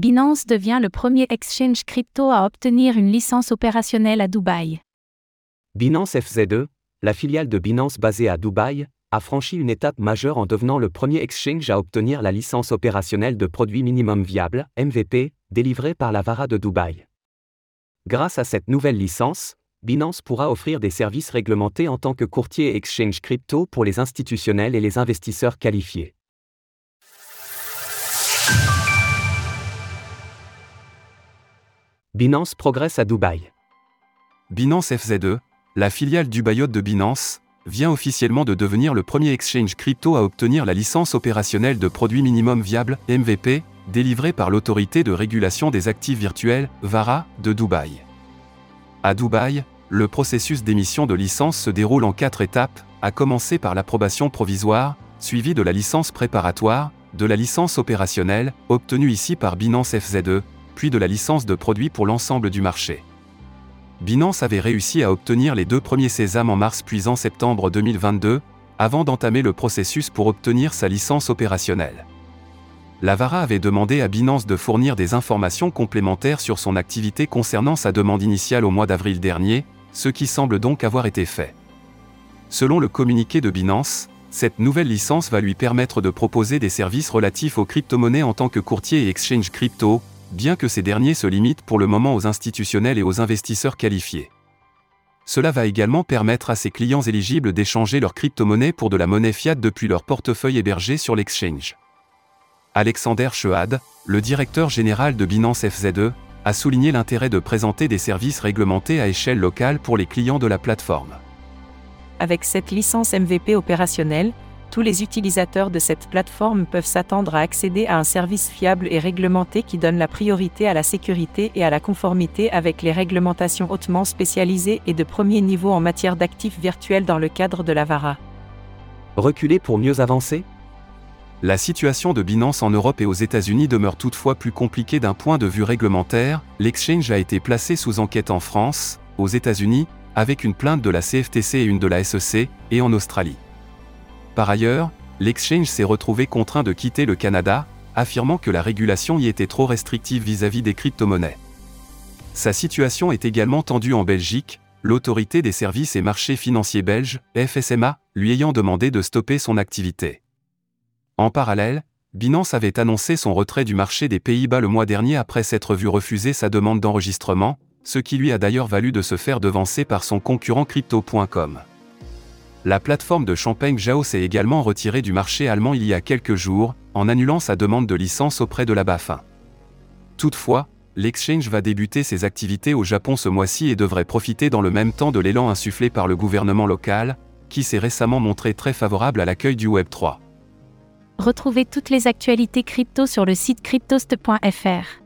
Binance devient le premier exchange crypto à obtenir une licence opérationnelle à Dubaï. Binance FZ2, la filiale de Binance basée à Dubaï, a franchi une étape majeure en devenant le premier exchange à obtenir la licence opérationnelle de produits minimum viable, MVP, délivrée par la VARA de Dubaï. Grâce à cette nouvelle licence, Binance pourra offrir des services réglementés en tant que courtier exchange crypto pour les institutionnels et les investisseurs qualifiés. Binance progresse à Dubaï. Binance FZ2, la filiale du Dubaïote de Binance, vient officiellement de devenir le premier exchange crypto à obtenir la licence opérationnelle de produits minimum viable, MVP, délivrée par l'autorité de régulation des actifs virtuels, VARA, de Dubaï. À Dubaï, le processus d'émission de licence se déroule en quatre étapes, à commencer par l'approbation provisoire, suivie de la licence préparatoire, de la licence opérationnelle, obtenue ici par Binance FZ2, de la licence de produit pour l'ensemble du marché. Binance avait réussi à obtenir les deux premiers sésames en mars puis en septembre 2022, avant d'entamer le processus pour obtenir sa licence opérationnelle. Lavara avait demandé à Binance de fournir des informations complémentaires sur son activité concernant sa demande initiale au mois d'avril dernier, ce qui semble donc avoir été fait. Selon le communiqué de Binance, cette nouvelle licence va lui permettre de proposer des services relatifs aux crypto-monnaies en tant que courtier et exchange crypto, bien que ces derniers se limitent pour le moment aux institutionnels et aux investisseurs qualifiés. Cela va également permettre à ses clients éligibles d'échanger leurs crypto-monnaies pour de la monnaie fiat depuis leur portefeuille hébergé sur l'exchange. Alexander Chehad, le directeur général de Binance FZ2, a souligné l'intérêt de présenter des services réglementés à échelle locale pour les clients de la plateforme. Avec cette licence MVP opérationnelle, tous les utilisateurs de cette plateforme peuvent s'attendre à accéder à un service fiable et réglementé qui donne la priorité à la sécurité et à la conformité avec les réglementations hautement spécialisées et de premier niveau en matière d'actifs virtuels dans le cadre de la VARA. Reculer pour mieux avancer? La situation de Binance en Europe et aux États-Unis demeure toutefois plus compliquée d'un point de vue réglementaire. L'exchange a été placé sous enquête en France, aux États-Unis, avec une plainte de la CFTC et une de la SEC, et en Australie. Par ailleurs, l'exchange s'est retrouvé contraint de quitter le Canada, affirmant que la régulation y était trop restrictive vis-à-vis des crypto-monnaies. Sa situation est également tendue en Belgique, l'autorité des services et marchés financiers belges, FSMA, lui ayant demandé de stopper son activité. En parallèle, Binance avait annoncé son retrait du marché des Pays-Bas le mois dernier après s'être vu refuser sa demande d'enregistrement, ce qui lui a d'ailleurs valu de se faire devancer par son concurrent crypto.com. La plateforme de Champagne Jao s'est également retirée du marché allemand il y a quelques jours, en annulant sa demande de licence auprès de la BaFin. Toutefois, l'exchange va débuter ses activités au Japon ce mois-ci et devrait profiter dans le même temps de l'élan insufflé par le gouvernement local, qui s'est récemment montré très favorable à l'accueil du Web3. Retrouvez toutes les actualités crypto sur le site cryptost.fr.